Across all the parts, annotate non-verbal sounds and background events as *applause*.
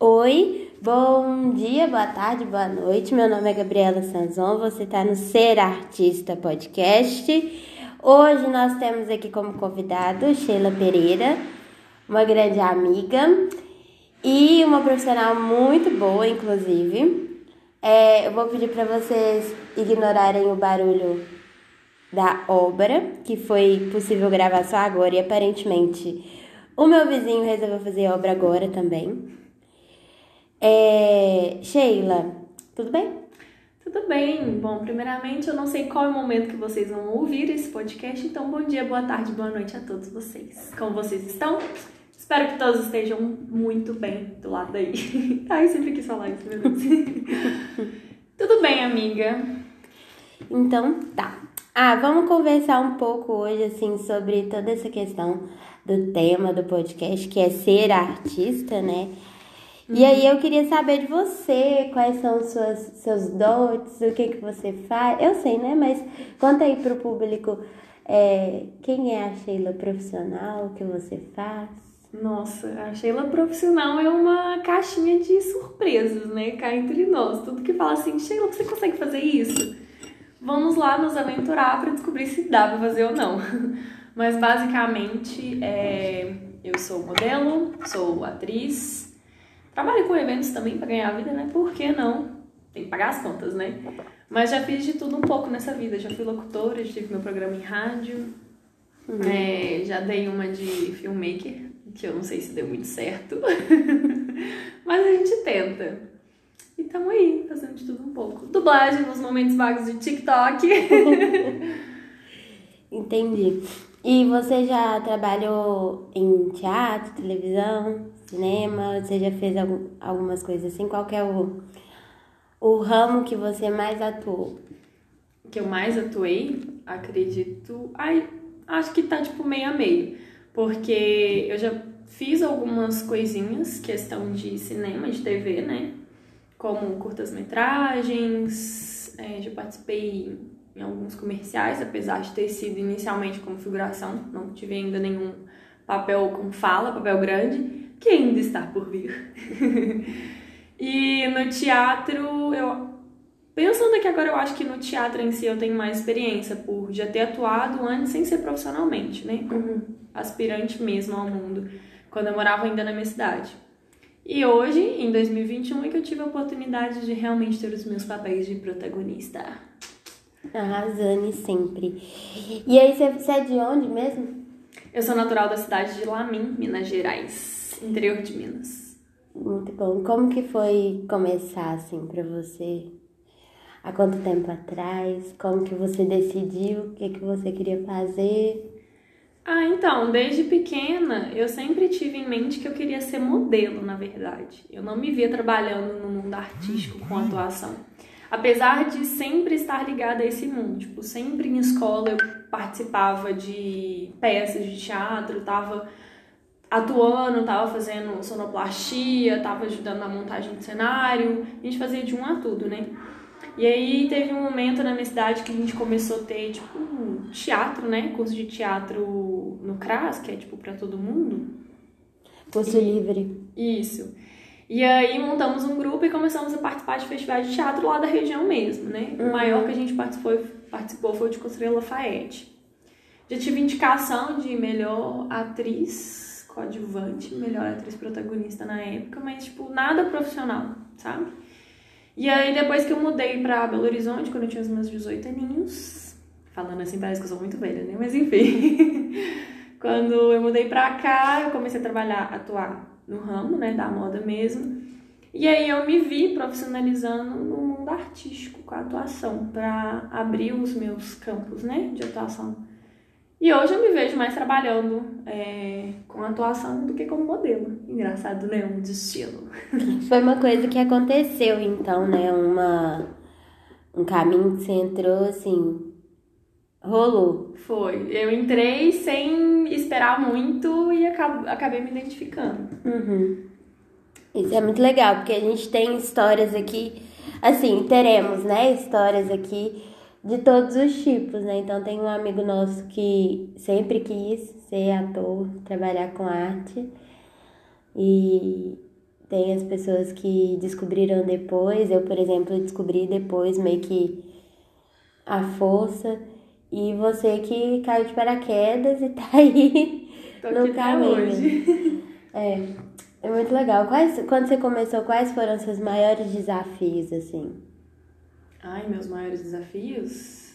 Oi, bom dia, boa tarde, boa noite. Meu nome é Gabriela Sanzon, você está no Ser Artista Podcast. Hoje nós temos aqui como convidado Sheila Pereira, uma grande amiga e uma profissional muito boa, inclusive. É, eu vou pedir para vocês ignorarem o barulho da obra, que foi possível gravar só agora e aparentemente o meu vizinho resolveu fazer obra agora também. É, Sheila, tudo bem? Tudo bem. Bom, primeiramente, eu não sei qual é o momento que vocês vão ouvir esse podcast, então bom dia, boa tarde, boa noite a todos vocês. Como vocês estão? Espero que todos estejam muito bem do lado daí. *laughs* Ai, sempre quis falar isso, meu Deus. *laughs* Tudo bem, amiga? Então, tá. Ah, vamos conversar um pouco hoje, assim, sobre toda essa questão do tema do podcast, que é ser artista, né? E aí eu queria saber de você, quais são os suas, seus dotes, o que que você faz. Eu sei, né? Mas conta aí pro público é, quem é a Sheila profissional, o que você faz. Nossa, a Sheila profissional é uma caixinha de surpresas, né? Cá entre nós. Tudo que fala assim, Sheila, você consegue fazer isso? Vamos lá nos aventurar para descobrir se dá pra fazer ou não. *laughs* Mas basicamente, é, eu sou modelo, sou atriz, trabalho com eventos também para ganhar a vida, né? Por que não? Tem que pagar as contas, né? Mas já fiz de tudo um pouco nessa vida. Já fui locutora, já tive meu programa em rádio, uhum. é, já dei uma de filmmaker, que eu não sei se deu muito certo. *laughs* Mas a gente tenta. E tamo aí, fazendo de tudo um pouco. Dublagem nos momentos vagos de TikTok. *laughs* Entendi. E você já trabalhou em teatro, televisão, cinema? Você já fez algumas coisas assim? Qual é o, o ramo que você mais atuou? Que eu mais atuei, acredito. Ai, acho que tá tipo meio a meio. Porque eu já fiz algumas coisinhas, questão de cinema, de TV, né? como curtas-metragens, é, já participei em alguns comerciais, apesar de ter sido inicialmente como figuração, não tive ainda nenhum papel com fala, papel grande, que ainda está por vir. *laughs* e no teatro, eu pensando aqui agora, eu acho que no teatro em si eu tenho mais experiência por já ter atuado antes sem ser profissionalmente, né? Como uhum. aspirante mesmo ao mundo, quando eu morava ainda na minha cidade. E hoje, em 2021, é que eu tive a oportunidade de realmente ter os meus papéis de protagonista. Arrasane sempre. E aí, você é de onde mesmo? Eu sou natural da cidade de Lamim, Minas Gerais, interior de Minas. Muito bom. Como que foi começar assim para você? Há quanto tempo atrás? Como que você decidiu o que que você queria fazer? Ah, então, desde pequena eu sempre tive em mente que eu queria ser modelo, na verdade. Eu não me via trabalhando no mundo artístico com atuação. Apesar de sempre estar ligada a esse mundo, tipo, sempre em escola eu participava de peças de teatro, tava atuando, tava fazendo sonoplastia, tava ajudando na montagem do cenário, a gente fazia de um a tudo, né? E aí teve um momento na minha cidade que a gente começou a ter, tipo, um teatro, né? Curso de teatro no CRAS, que é, tipo, para todo mundo. Curso livre. Isso. E aí montamos um grupo e começamos a participar de festivais de teatro lá da região mesmo, né? Uhum. O maior que a gente participou, participou foi o de Conselheiro Lafayette. Já tive indicação de melhor atriz coadjuvante, melhor atriz protagonista na época, mas, tipo, nada profissional, sabe? E aí, depois que eu mudei pra Belo Horizonte, quando eu tinha os meus 18 aninhos, falando assim, parece que eu sou muito velha, né? Mas enfim. *laughs* quando eu mudei pra cá, eu comecei a trabalhar, atuar no ramo, né, da moda mesmo. E aí eu me vi profissionalizando no mundo artístico, com a atuação, para abrir os meus campos, né, de atuação. E hoje eu me vejo mais trabalhando é, com atuação do que como modelo. Engraçado, né? Um destino. *laughs* Foi uma coisa que aconteceu, então, né? Uma, um caminho que você entrou, assim, rolou. Foi. Eu entrei sem esperar muito e acabei me identificando. Uhum. Isso é muito legal, porque a gente tem histórias aqui, assim, teremos, né? Histórias aqui de todos os tipos, né? Então tem um amigo nosso que sempre quis ser ator, trabalhar com arte e tem as pessoas que descobriram depois. Eu, por exemplo, descobri depois meio que a força. E você que caiu de paraquedas e *laughs* tá aí Tô no caminho. É, é muito legal. Quais, quando você começou, quais foram seus maiores desafios, assim? Ai, meus maiores desafios?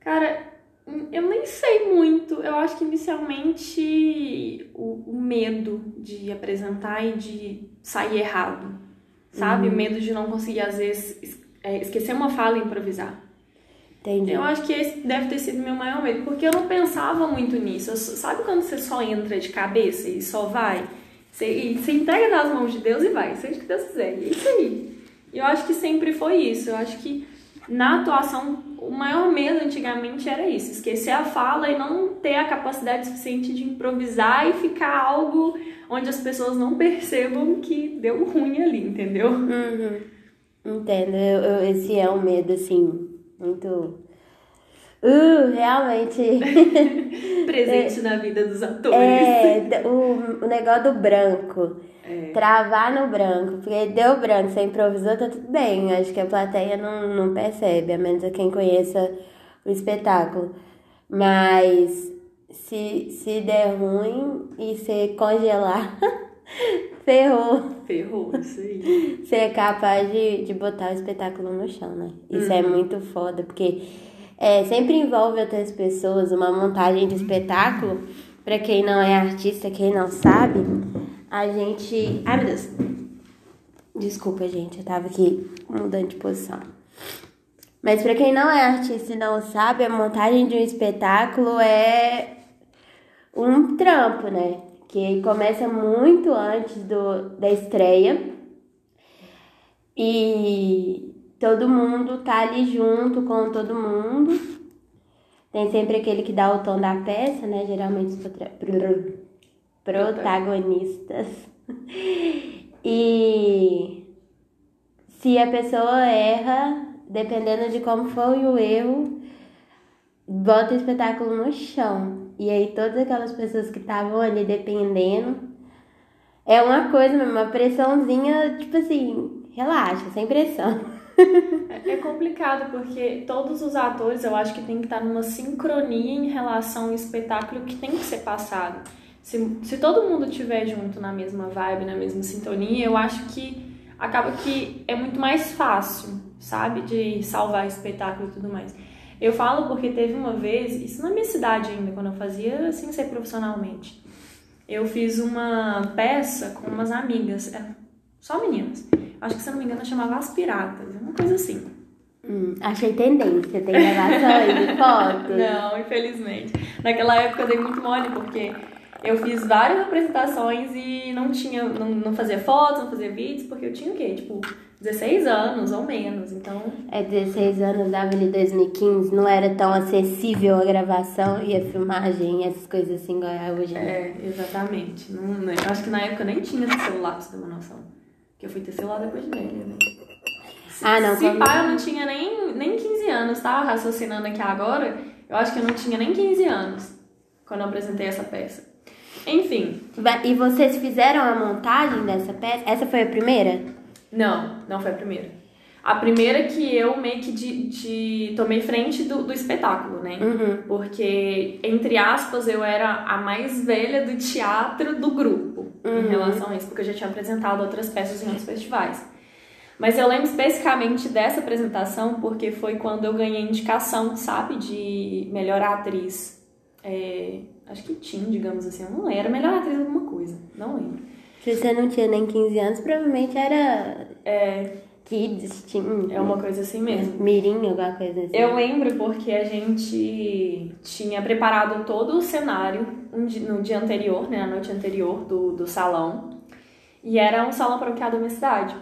Cara, eu nem sei muito. Eu acho que inicialmente o, o medo de apresentar e de sair errado. Sabe? O medo de não conseguir, às vezes, es- é, esquecer uma fala e improvisar. Entendi. Eu acho que esse deve ter sido meu maior medo, porque eu não pensava muito nisso. Eu sabe quando você só entra de cabeça e só vai? Você, e você entrega nas mãos de Deus e vai, seja o que Deus quiser. É isso aí. E eu acho que sempre foi isso. Eu acho que na atuação, o maior medo antigamente era isso: esquecer a fala e não ter a capacidade suficiente de improvisar e ficar algo onde as pessoas não percebam que deu ruim ali, entendeu? Uhum. Entendo. Eu, eu- esse é um medo, assim, muito. Uh, realmente. *laughs* Presente *laughs* na vida dos atores. É, o, o negócio do branco. É. Travar no branco. Porque deu branco, você improvisou, tá tudo bem. Acho que a plateia não, não percebe, a menos a quem conheça o espetáculo. Mas se, se der ruim e você congelar, *laughs* ferrou. Ferrou, isso aí. Você é capaz de, de botar o espetáculo no chão, né? Isso é muito foda, porque é, sempre envolve outras pessoas, uma montagem de espetáculo. Pra quem não é artista, quem não sabe, a gente. Ai meu Deus! Desculpa, gente, eu tava aqui mudando de posição. Mas pra quem não é artista e não sabe, a montagem de um espetáculo é um trampo, né? Que começa muito antes do, da estreia. E todo mundo tá ali junto com todo mundo. Tem sempre aquele que dá o tom da peça, né? Geralmente os protagonistas. *laughs* E se a pessoa erra, dependendo de como foi o erro, bota o espetáculo no chão. E aí todas aquelas pessoas que estavam ali dependendo. É uma coisa uma pressãozinha, tipo assim, relaxa, sem pressão. *laughs* É complicado porque todos os atores eu acho que tem que estar numa sincronia em relação ao espetáculo que tem que ser passado. Se, se todo mundo estiver junto na mesma vibe, na mesma sintonia, eu acho que acaba que é muito mais fácil, sabe? De salvar espetáculo e tudo mais. Eu falo porque teve uma vez, isso na minha cidade ainda, quando eu fazia assim ser profissionalmente. Eu fiz uma peça com umas amigas, é, só meninas. Acho que se eu não me engano chamava As Piratas, uma coisa assim. Hum, achei tendência, tem gravações de fotos. *laughs* Não, infelizmente. Naquela época eu dei muito mole, porque eu fiz várias apresentações e não tinha, não, não fazia fotos, não fazia vídeos, porque eu tinha o quê? Tipo, 16 anos ou menos, então... É 16 anos, dava ali 2015, não era tão acessível a gravação e a filmagem, essas coisas assim igual é hoje. né? É, exatamente. Não, não- eu acho que na época eu nem tinha celular, pra você ter uma noção. Porque eu fui ter celular depois de velha, né? Ah, não, Se pá, eu não tinha nem, nem 15 anos, tá? Raciocinando aqui agora, eu acho que eu não tinha nem 15 anos quando eu apresentei essa peça. Enfim, E vocês fizeram a montagem dessa peça? Essa foi a primeira? Não, não foi a primeira. A primeira que eu meio que de, de- tomei frente do, do espetáculo, né? Uhum. Porque, entre aspas, eu era a mais velha do teatro do grupo em relação a isso, porque eu já tinha apresentado outras peças em outros festivais. Mas eu lembro especificamente dessa apresentação porque foi quando eu ganhei indicação, sabe, de melhor atriz. É, acho que tinha, digamos assim, eu não lembro. Era melhor atriz alguma coisa, não lembro. Se você não tinha nem 15 anos, provavelmente era É, kids, tinha, é uma coisa assim mesmo. mirim, alguma coisa assim. Eu lembro porque a gente tinha preparado todo o cenário no dia anterior, né, na noite anterior do, do salão. E era um salão paroquial da minha cidade.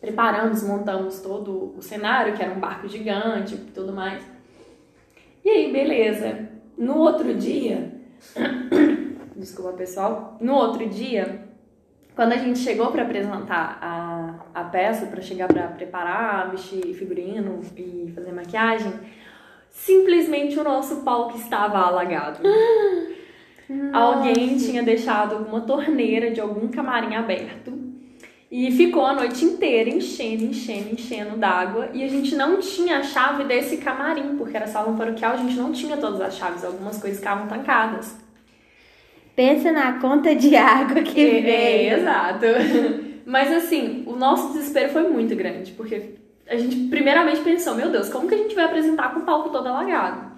Preparamos, montamos todo o cenário, que era um barco gigante e tudo mais. E aí, beleza. No outro dia, *coughs* desculpa pessoal, no outro dia, quando a gente chegou para apresentar a, a peça, para chegar para preparar, vestir figurino e fazer maquiagem, simplesmente o nosso palco estava alagado. *gasps* Nossa. Alguém tinha deixado alguma torneira de algum camarim aberto e ficou a noite inteira enchendo, enchendo, enchendo d'água. E a gente não tinha a chave desse camarim, porque era salão paroquial, a gente não tinha todas as chaves, algumas coisas ficavam tancadas. Pensa na conta de água que é, veio. É, exato. *laughs* Mas assim, o nosso desespero foi muito grande, porque a gente primeiramente pensou, meu Deus, como que a gente vai apresentar com o palco todo alagado?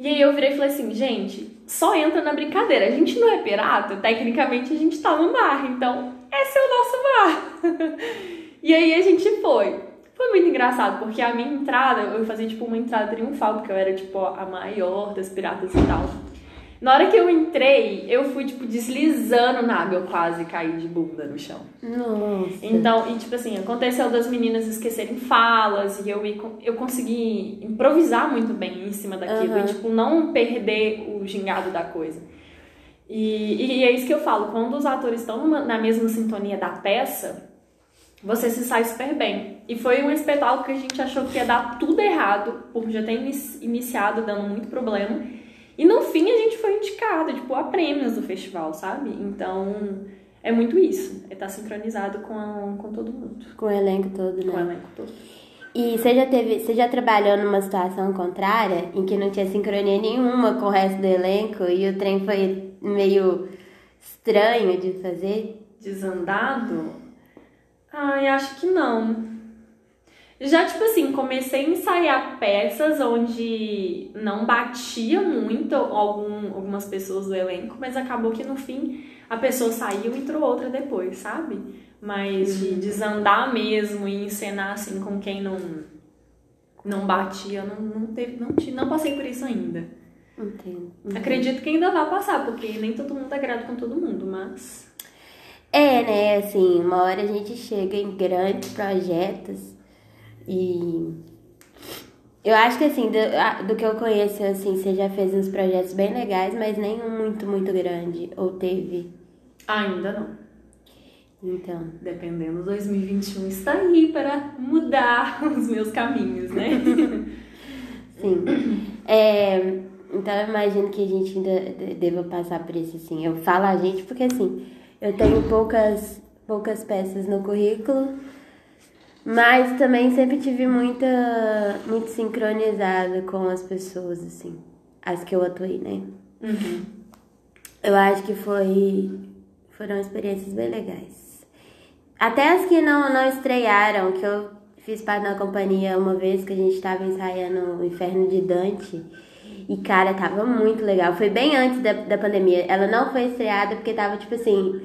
E aí eu virei e falei assim, gente, só entra na brincadeira. A gente não é pirata, tecnicamente a gente tá no mar, então esse é o nosso mar. *laughs* e aí a gente foi. Foi muito engraçado, porque a minha entrada, eu fazia tipo uma entrada triunfal, porque eu era tipo a maior das piratas e tal. Na hora que eu entrei, eu fui, tipo, deslizando na água. Eu quase caí de bunda no chão. Nossa. Então, e tipo assim, aconteceu das meninas esquecerem falas e eu, eu consegui improvisar muito bem em cima daquilo. Uhum. E, tipo, não perder o gingado da coisa. E, e é isso que eu falo. Quando os atores estão na mesma sintonia da peça, você se sai super bem. E foi um espetáculo que a gente achou que ia dar tudo errado, por já ter iniciado dando muito problema. E no fim a gente foi indicado, tipo, a prêmios do festival, sabe? Então é muito isso. É estar tá sincronizado com, com todo mundo. Com o elenco todo, né? Com o elenco todo. E você já teve, você já trabalhou numa situação contrária, em que não tinha sincronia nenhuma com o resto do elenco e o trem foi meio estranho de fazer? Desandado? Ai, acho que não. Já, tipo assim, comecei a ensaiar peças onde não batia muito algum, algumas pessoas do elenco, mas acabou que no fim a pessoa saiu e entrou outra depois, sabe? Mas de uhum. desandar mesmo e encenar assim com quem não não batia, não, não, teve, não, não passei por isso ainda. Entendo, entendo. Acredito que ainda vai passar, porque nem todo mundo agrada com todo mundo, mas. É, né? Assim, uma hora a gente chega em grandes projetos e eu acho que assim, do, do que eu conheço, assim, você já fez uns projetos bem legais, mas nenhum muito, muito grande. Ou teve? Ainda não. Então. Dependendo, 2021 está aí para mudar *laughs* os meus caminhos, né? *laughs* Sim. É, então eu imagino que a gente ainda deva passar por isso, assim. Eu falo a gente porque assim, eu tenho poucas, poucas peças no currículo mas também sempre tive muita. muito sincronizada com as pessoas, assim. As que eu atuei, né? Uhum. Eu acho que foi. Foram experiências bem legais. Até as que não, não estrearam, que eu fiz parte da companhia uma vez que a gente estava ensaiando o Inferno de Dante. E, cara, tava muito legal. Foi bem antes da, da pandemia. Ela não foi estreada porque tava, tipo assim,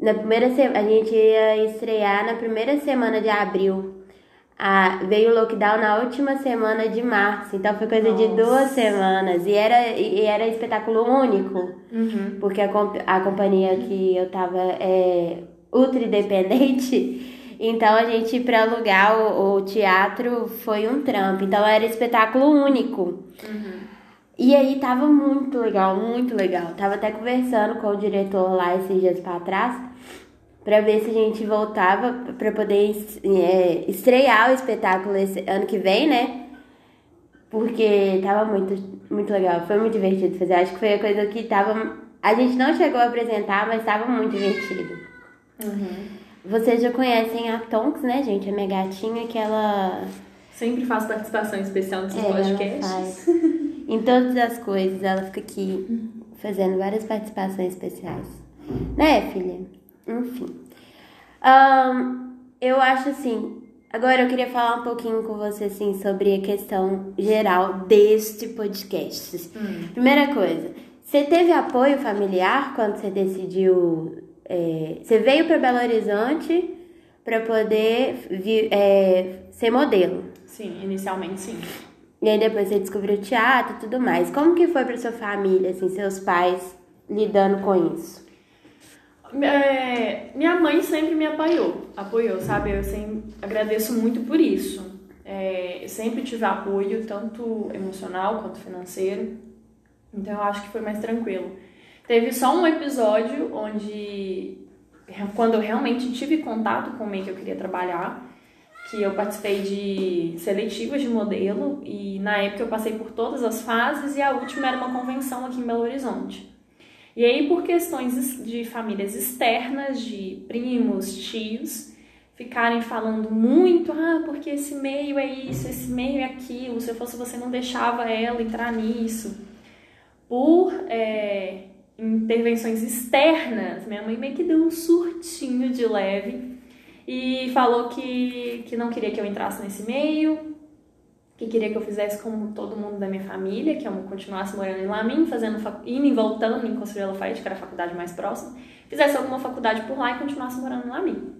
na primeira semana, a gente ia estrear na primeira semana de abril. Ah, veio o lockdown na última semana de março, então foi coisa Nossa. de duas semanas. E era, e era espetáculo único, uhum. porque a, a companhia que eu tava é ultra independente. Então a gente, para alugar o, o, teatro, foi um trampo. Então era espetáculo único. Uhum. E aí tava muito legal, muito legal. Tava até conversando com o diretor lá esses dias pra trás para ver se a gente voltava para poder é, estrear o espetáculo esse ano que vem, né? Porque tava muito, muito legal, foi muito divertido fazer. Acho que foi a coisa que tava. A gente não chegou a apresentar, mas tava muito divertido. Uhum. Vocês já conhecem a Tonks, né, gente? A minha gatinha que ela. Sempre faz participação especial nesses é, podcasts. *laughs* em todas as coisas, ela fica aqui fazendo várias participações especiais. Né, filha? Enfim. Um, eu acho assim. Agora eu queria falar um pouquinho com você assim sobre a questão geral deste podcast. Hum. Primeira coisa, você teve apoio familiar quando você decidiu? É, você veio para Belo Horizonte para poder é, ser modelo? Sim, inicialmente sim. E aí depois você descobriu teatro e tudo mais. Como que foi para sua família, assim, seus pais lidando com isso? É, minha mãe sempre me apoiou, apoiou, sabe? Eu sempre agradeço muito por isso. É, sempre tive apoio, tanto emocional quanto financeiro. Então eu acho que foi mais tranquilo. Teve só um episódio onde, quando eu realmente tive contato com o meio que eu queria trabalhar, que eu participei de seletivas de modelo e na época eu passei por todas as fases e a última era uma convenção aqui em Belo Horizonte. E aí, por questões de famílias externas, de primos, tios, ficarem falando muito, ah, porque esse meio é isso, esse meio é aquilo, se eu fosse você não deixava ela entrar nisso. Por é, intervenções externas, minha mãe meio que deu um surtinho de leve e falou que, que não queria que eu entrasse nesse meio, que queria que eu fizesse como todo mundo da minha família, que eu continuasse morando em Lamin, fazendo, indo e voltando em Conselheiro Lafayette, que era a faculdade mais próxima, fizesse alguma faculdade por lá e continuasse morando em Lamin.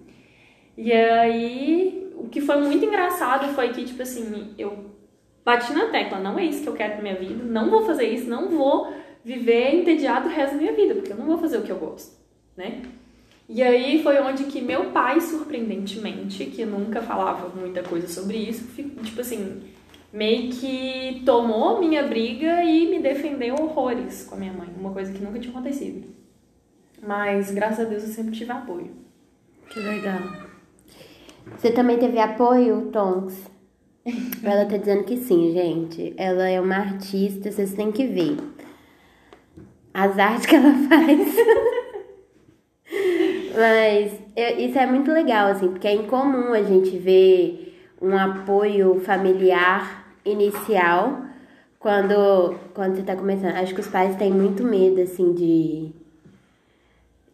E aí, o que foi muito engraçado foi que, tipo assim, eu bati na tecla, não é isso que eu quero pra minha vida, não vou fazer isso, não vou viver entediado o resto da minha vida, porque eu não vou fazer o que eu gosto, né? E aí foi onde que meu pai, surpreendentemente, que nunca falava muita coisa sobre isso, tipo assim, meio que tomou minha briga e me defendeu horrores com a minha mãe, uma coisa que nunca tinha acontecido. Mas graças a Deus eu sempre tive apoio. Que legal. Você também teve apoio, Tonks? *laughs* Ela tá dizendo que sim, gente. Ela é uma artista, vocês têm que ver. As artes que ela *laughs* faz. Mas isso é muito legal, assim, porque é incomum a gente ver um apoio familiar inicial quando, quando você tá começando. Acho que os pais têm muito medo, assim, de.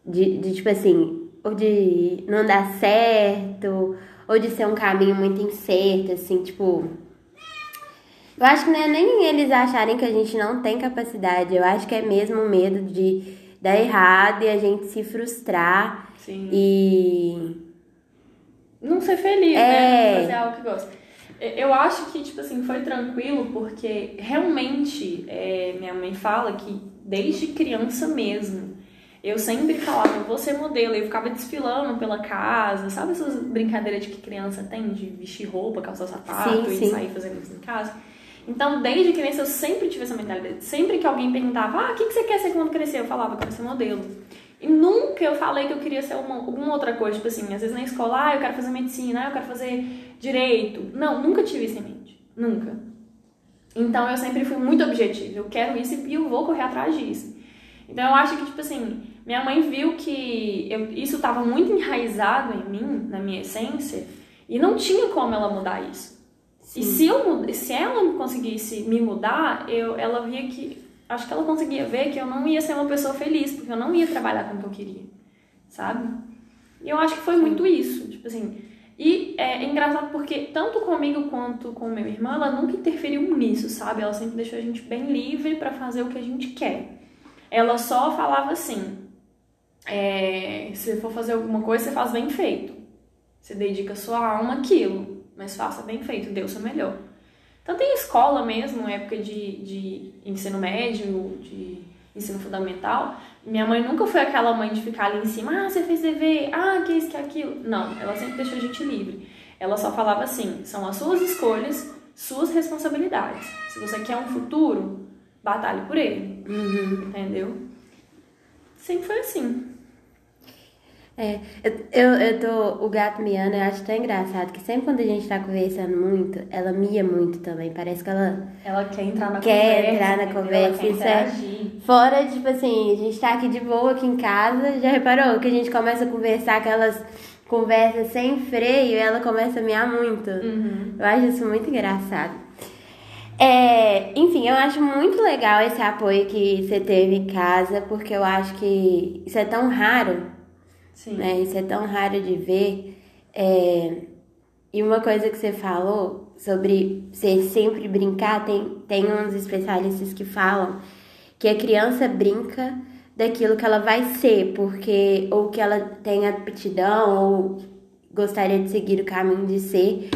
De, de tipo assim, ou de não dar certo, ou de ser um caminho muito incerto, assim, tipo. Eu acho que não é nem eles acharem que a gente não tem capacidade, eu acho que é mesmo o medo de dar errado e a gente se frustrar Sim. e. Não ser feliz, É. né? Fazer algo que gosta. Eu acho que, tipo assim, foi tranquilo porque realmente é, minha mãe fala que desde criança mesmo eu sempre falava, eu vou ser modelo. Eu ficava desfilando pela casa, sabe essas brincadeiras de que criança tem de vestir roupa, calçar sapato Sim, e sim. sair fazendo isso em casa? Então, desde criança eu sempre tive essa mentalidade. Sempre que alguém perguntava, ah, o que você quer ser quando crescer? Eu falava, eu quero ser modelo. E nunca eu falei que eu queria ser uma, alguma outra coisa, tipo assim, às vezes na escola, ah, eu quero fazer medicina, ah, eu quero fazer direito. Não, nunca tive isso em mente. Nunca. Então eu sempre fui muito objetiva. Eu quero isso e eu vou correr atrás disso. Então eu acho que, tipo assim, minha mãe viu que eu, isso estava muito enraizado em mim, na minha essência, e não tinha como ela mudar isso. E se, eu, se ela conseguisse me mudar, eu, ela via que. Acho que ela conseguia ver que eu não ia ser uma pessoa feliz, porque eu não ia trabalhar com o que eu queria, sabe? E eu acho que foi muito isso, tipo assim. E é engraçado porque, tanto comigo quanto com meu irmão, ela nunca interferiu nisso, sabe? Ela sempre deixou a gente bem livre pra fazer o que a gente quer. Ela só falava assim: é, se for fazer alguma coisa, você faz bem feito. Você dedica sua alma àquilo, mas faça bem feito, dê o seu melhor. Tanto em escola mesmo, época de, de ensino médio, de ensino fundamental, minha mãe nunca foi aquela mãe de ficar ali em cima, ah, você fez dever, ah, que isso, que aquilo. Não, ela sempre deixou a gente livre. Ela só falava assim, são as suas escolhas, suas responsabilidades. Se você quer um futuro, batalhe por ele, Uhum. entendeu? Sempre foi assim. É, eu, eu, tô. O gato miando, eu acho tão engraçado que sempre quando a gente tá conversando muito, ela mia muito também. Parece que ela Ela quer entrar na Quer conversa. entrar na entendeu? conversa, isso é-. Fora, tipo assim, a gente tá aqui de boa aqui em casa, já reparou que a gente começa a conversar aquelas conversas sem freio e ela começa a miar muito. Uhum. Eu acho isso muito engraçado. É, enfim, eu acho muito legal esse apoio que você teve em casa, porque eu acho que isso é tão raro, Sim. né? Isso é tão raro de ver. É, e uma coisa que você falou sobre você sempre brincar, tem, tem uns especialistas que falam que a criança brinca daquilo que ela vai ser, porque ou que ela tem aptidão ou gostaria de seguir o caminho de ser,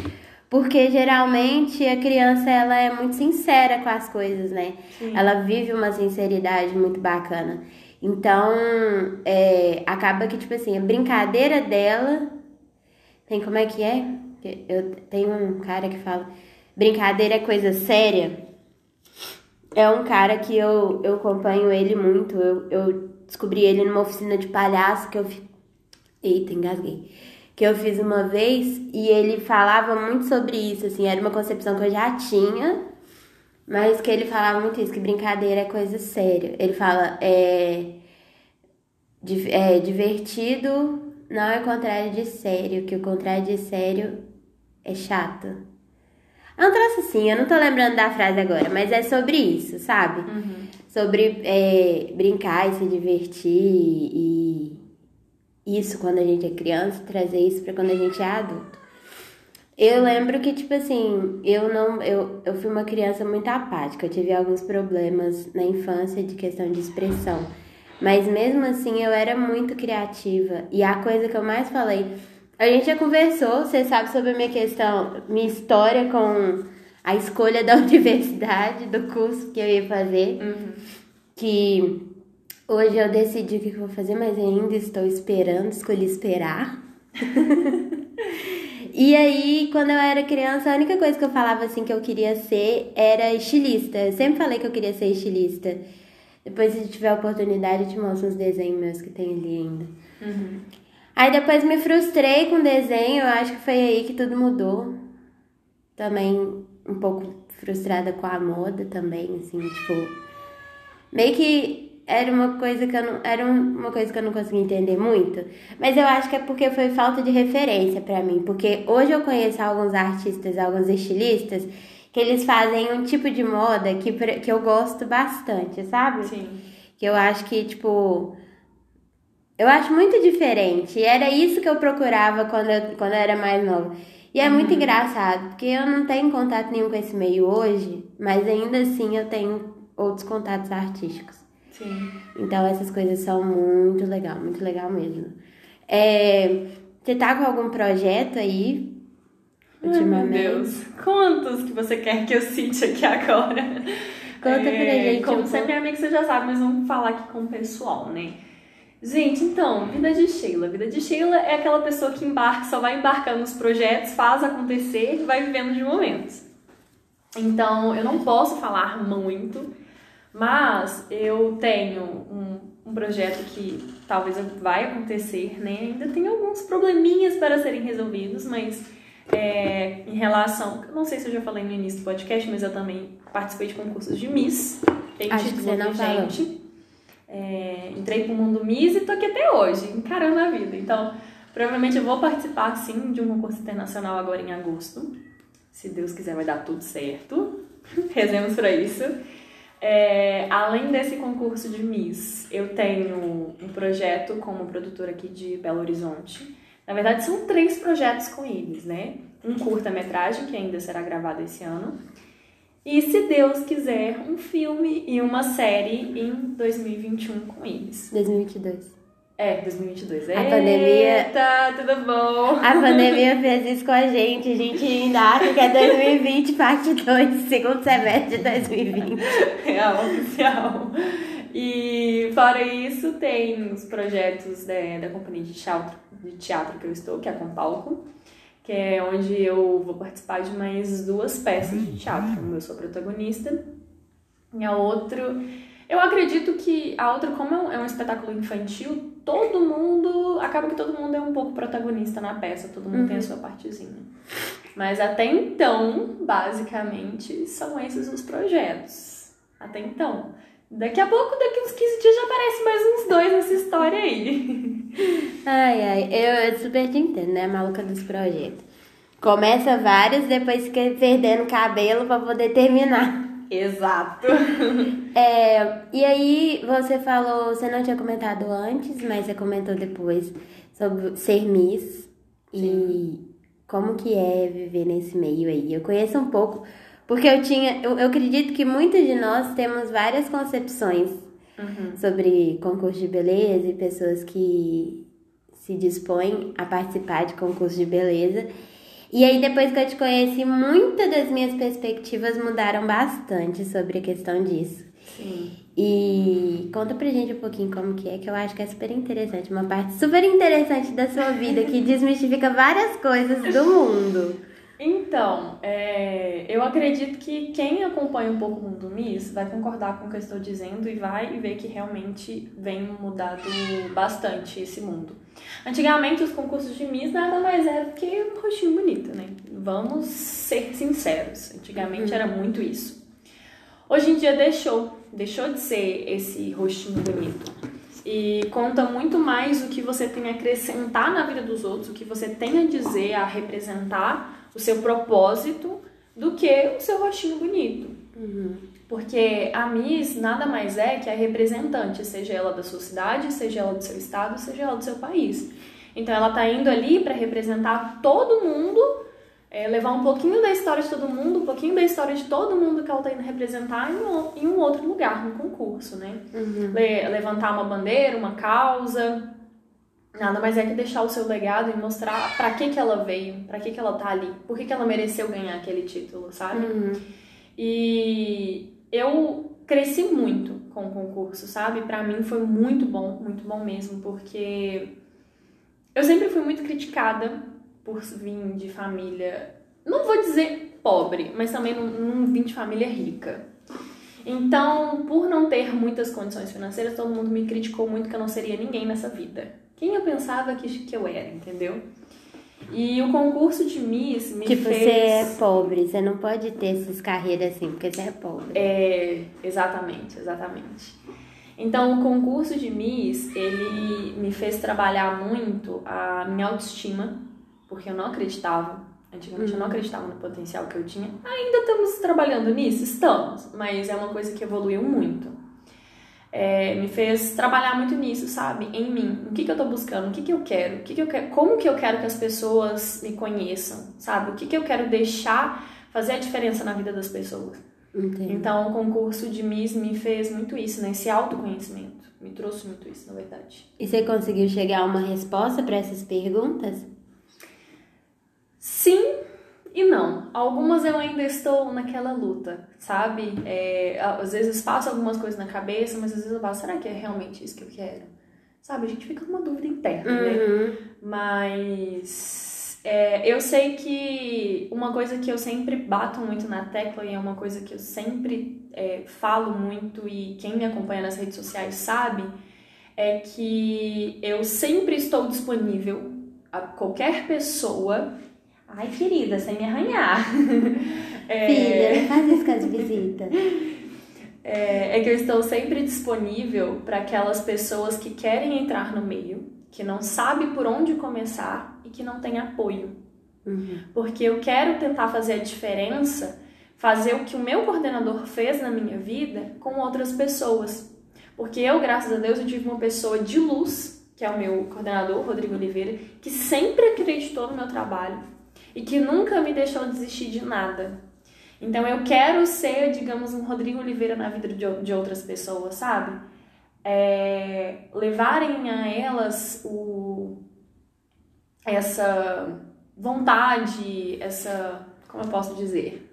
porque geralmente a criança ela é muito sincera com as coisas, né? Sim. Ela vive uma sinceridade muito bacana. Então, é, acaba que, tipo assim, a brincadeira dela. Tem como é que é? Eu tenho um cara que fala: brincadeira é coisa séria. É um cara que eu, eu acompanho ele muito. Eu, eu descobri ele numa oficina de palhaço que eu fiz. Eita, engasguei. Que eu fiz uma vez e ele falava muito sobre isso, assim, era uma concepção que eu já tinha, mas que ele falava muito isso, que brincadeira é coisa séria. Ele fala, é, é, divertido não é o contrário de sério, que o contrário de sério é chato. É um troço assim, eu não tô lembrando da frase agora, mas é sobre isso, sabe? Uhum. Sobre é, brincar e se divertir e isso quando a gente é criança, trazer isso para quando a gente é adulto. Eu lembro que, tipo assim, eu não. Eu, eu fui uma criança muito apática. Eu tive alguns problemas na infância de questão de expressão. Mas mesmo assim eu era muito criativa. E a coisa que eu mais falei. A gente já conversou, você sabe sobre a minha questão, minha história com a escolha da *laughs* universidade, do curso que eu ia fazer. Uhum. Que hoje eu decidi o que eu vou fazer, mas ainda estou esperando, escolhi esperar. *laughs* E aí, quando eu era criança, a única coisa que eu falava assim que eu queria ser era estilista. Eu sempre falei que eu queria ser estilista. Depois, se tiver oportunidade, eu te mostro uns desenhos meus que tem ali ainda. Uhum. Aí depois me frustrei com o desenho, eu acho que foi aí que tudo mudou. Também um pouco frustrada com a moda também, assim, tipo. Meio que era uma coisa que eu não, era uma coisa que eu não conseguia entender muito, mas eu acho que é porque foi falta de referência para mim, porque hoje eu conheço alguns artistas, alguns estilistas que eles fazem um tipo de moda que, que eu gosto bastante, sabe? Sim. Que eu acho que, tipo, eu acho muito diferente. E era isso que eu procurava quando eu, quando eu era mais nova. E é muito uhum. engraçado, porque eu não tenho contato nenhum com esse meio hoje, mas ainda assim eu tenho outros contatos artísticos. Sim. Então essas coisas são muito legal, muito legal mesmo. É, você tá com algum projeto aí? Ultimamente? Ai, meu Deus, quantos que você quer que eu cite aqui agora? Conta é, pra gente. Como um sempre, amigo, você já sabe, mas vamos falar aqui com o pessoal, né? Gente, então, vida de Sheila. Vida de Sheila é aquela pessoa que embarca, só vai embarcando nos projetos, faz acontecer e vai vivendo de momentos. Então, eu não posso falar muito, mas eu tenho um, um projeto que talvez vai acontecer, né? Ainda tem alguns probleminhas para serem resolvidos, mas é, em relação. Não sei se eu já falei no início do podcast, mas eu também participei de concursos de Miss. Tem Acho que você não gente. É, entrei pro mundo Miss e tô aqui até hoje, encarando a vida. Então, provavelmente eu vou participar sim de um concurso internacional agora em agosto. Se Deus quiser, vai dar tudo certo. *laughs* Rezemos para isso. É, além desse concurso de Miss, eu tenho um projeto como produtora aqui de Belo Horizonte. Na verdade, são três projetos com eles, né? Um curta-metragem, que ainda será gravado esse ano. E, se Deus quiser, um filme e uma série em 2021 com eles. 2022. É, 2022. A pandemia. Eita, tudo bom? A pandemia *laughs* fez isso com a gente. A gente ainda acha que é 2020, parte 2, segundo semestre de 2020. Real, oficial. E fora isso, tem os projetos da, da companhia de teatro, de teatro que eu estou, que é a Compalco, que é onde eu vou participar de mais duas peças de teatro. Eu sou protagonista. E a outra. Eu acredito que a outra, como é um espetáculo infantil, todo mundo. Acaba que todo mundo é um pouco protagonista na peça, todo mundo uhum. tem a uhum. sua partezinha. Mas até então, basicamente, são esses os projetos. Até então. Daqui a pouco, daqui uns 15 dias, já aparece mais uns dois nessa história aí. *laughs* Ai, ai, eu, eu super te entendo, né? Maluca dos projetos. Começa vários, depois fica perdendo cabelo para poder terminar. Exato. *laughs* É, e aí você falou, você não tinha comentado antes, mas você comentou depois sobre ser Miss Sim. e como que é viver nesse meio aí. Eu conheço um pouco, porque eu tinha, eu, eu acredito que muitos de nós temos várias concepções uhum. sobre concurso de beleza e pessoas que se dispõem a participar de concurso de beleza. E aí, depois que eu te conheci, muitas das minhas perspectivas mudaram bastante sobre a questão disso. Sim. E conta pra gente um pouquinho como que é, que eu acho que é super interessante, uma parte super interessante da sua vida que desmistifica várias coisas do mundo. Então, é, eu acredito que quem acompanha um pouco o mundo Miss vai concordar com o que eu estou dizendo e vai ver que realmente vem mudado bastante esse mundo. Antigamente, os concursos de Miss nada mais era do que um rostinho bonito, né? Vamos ser sinceros. Antigamente uhum. era muito isso. Hoje em dia deixou, deixou de ser esse rostinho bonito. E conta muito mais o que você tem a acrescentar na vida dos outros, o que você tem a dizer, a representar, o seu propósito, do que o seu rostinho bonito. Uhum. Porque a Miss nada mais é que a representante, seja ela da sua cidade, seja ela do seu estado, seja ela do seu país. Então ela tá indo ali para representar todo mundo, é, levar um pouquinho da história de todo mundo, um pouquinho da história de todo mundo que ela tá indo representar em um, em um outro lugar, no concurso, né? Uhum. Le- levantar uma bandeira, uma causa. Nada mais é que deixar o seu legado e mostrar pra que que ela veio, pra que que ela tá ali, por que que ela mereceu ganhar aquele título, sabe? Uhum. E eu cresci muito com o concurso, sabe? Pra mim foi muito bom, muito bom mesmo, porque eu sempre fui muito criticada por vir de família, não vou dizer pobre, mas também não, não vim de família rica. Então, por não ter muitas condições financeiras, todo mundo me criticou muito que eu não seria ninguém nessa vida. Quem eu pensava que, que eu era, entendeu? E o concurso de Miss me Tipo, fez... você é pobre, você não pode ter essas carreiras assim, porque você é pobre. É, exatamente, exatamente. Então, o concurso de Miss, ele me fez trabalhar muito a minha autoestima, porque eu não acreditava. Antigamente eu não acreditava no potencial que eu tinha. Ainda estamos trabalhando nisso? Estamos, mas é uma coisa que evoluiu muito. É, me fez trabalhar muito nisso, sabe? Em mim. O que, que eu tô buscando? O que, que eu quero? O que, que eu quero? Como que eu quero que as pessoas me conheçam, sabe? O que, que eu quero deixar fazer a diferença na vida das pessoas? Entendo. Então, o concurso de Miss me fez muito isso, né? Esse autoconhecimento. Me trouxe muito isso, na verdade. E você conseguiu chegar a uma resposta para essas perguntas? Sim e não. Algumas eu ainda estou naquela luta, sabe? É, às vezes passo algumas coisas na cabeça, mas às vezes eu falo, será que é realmente isso que eu quero? Sabe? A gente fica com uma dúvida interna, né? Uhum. Mas é, eu sei que uma coisa que eu sempre bato muito na tecla e é uma coisa que eu sempre é, falo muito e quem me acompanha nas redes sociais sabe é que eu sempre estou disponível a qualquer pessoa. Ai, querida, sem me arranhar. *laughs* É, Filha, não faz isso com as visitas. *laughs* é, é que eu estou sempre disponível para aquelas pessoas que querem entrar no meio, que não sabe por onde começar e que não tem apoio. Uhum. Porque eu quero tentar fazer a diferença, fazer o que o meu coordenador fez na minha vida com outras pessoas. Porque eu, graças a Deus, eu tive uma pessoa de luz, que é o meu coordenador, Rodrigo Oliveira, que sempre acreditou no meu trabalho e que nunca me deixou desistir de nada. Então eu quero ser, digamos, um Rodrigo Oliveira na vida de, de outras pessoas, sabe? É, levarem a elas o, essa vontade, essa. Como eu posso dizer?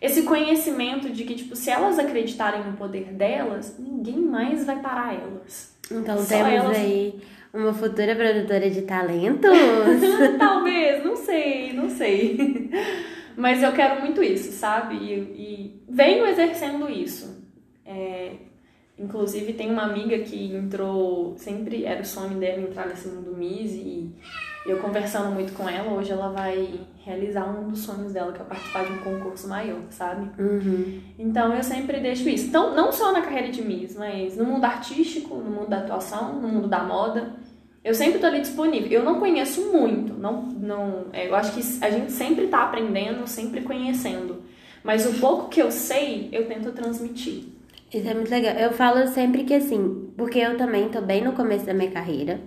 Esse conhecimento de que, tipo, se elas acreditarem no poder delas, ninguém mais vai parar elas. Então Só temos elas- aí uma futura produtora de talentos. *laughs* Talvez, não sei, não sei. Mas eu quero muito isso, sabe? E, e venho exercendo isso. É, inclusive, tem uma amiga que entrou, sempre era o sonho dela entrar nesse mundo Miss e eu conversando muito com ela, hoje ela vai realizar um dos sonhos dela, que é participar de um concurso maior, sabe? Uhum. Então eu sempre deixo isso. Então, não só na carreira de Miss, mas no mundo artístico, no mundo da atuação, no mundo da moda. Eu sempre tô ali disponível. Eu não conheço muito, não, não, é, eu acho que a gente sempre tá aprendendo, sempre conhecendo. Mas o pouco que eu sei, eu tento transmitir. Isso é muito legal. Eu falo sempre que assim, porque eu também tô bem no começo da minha carreira.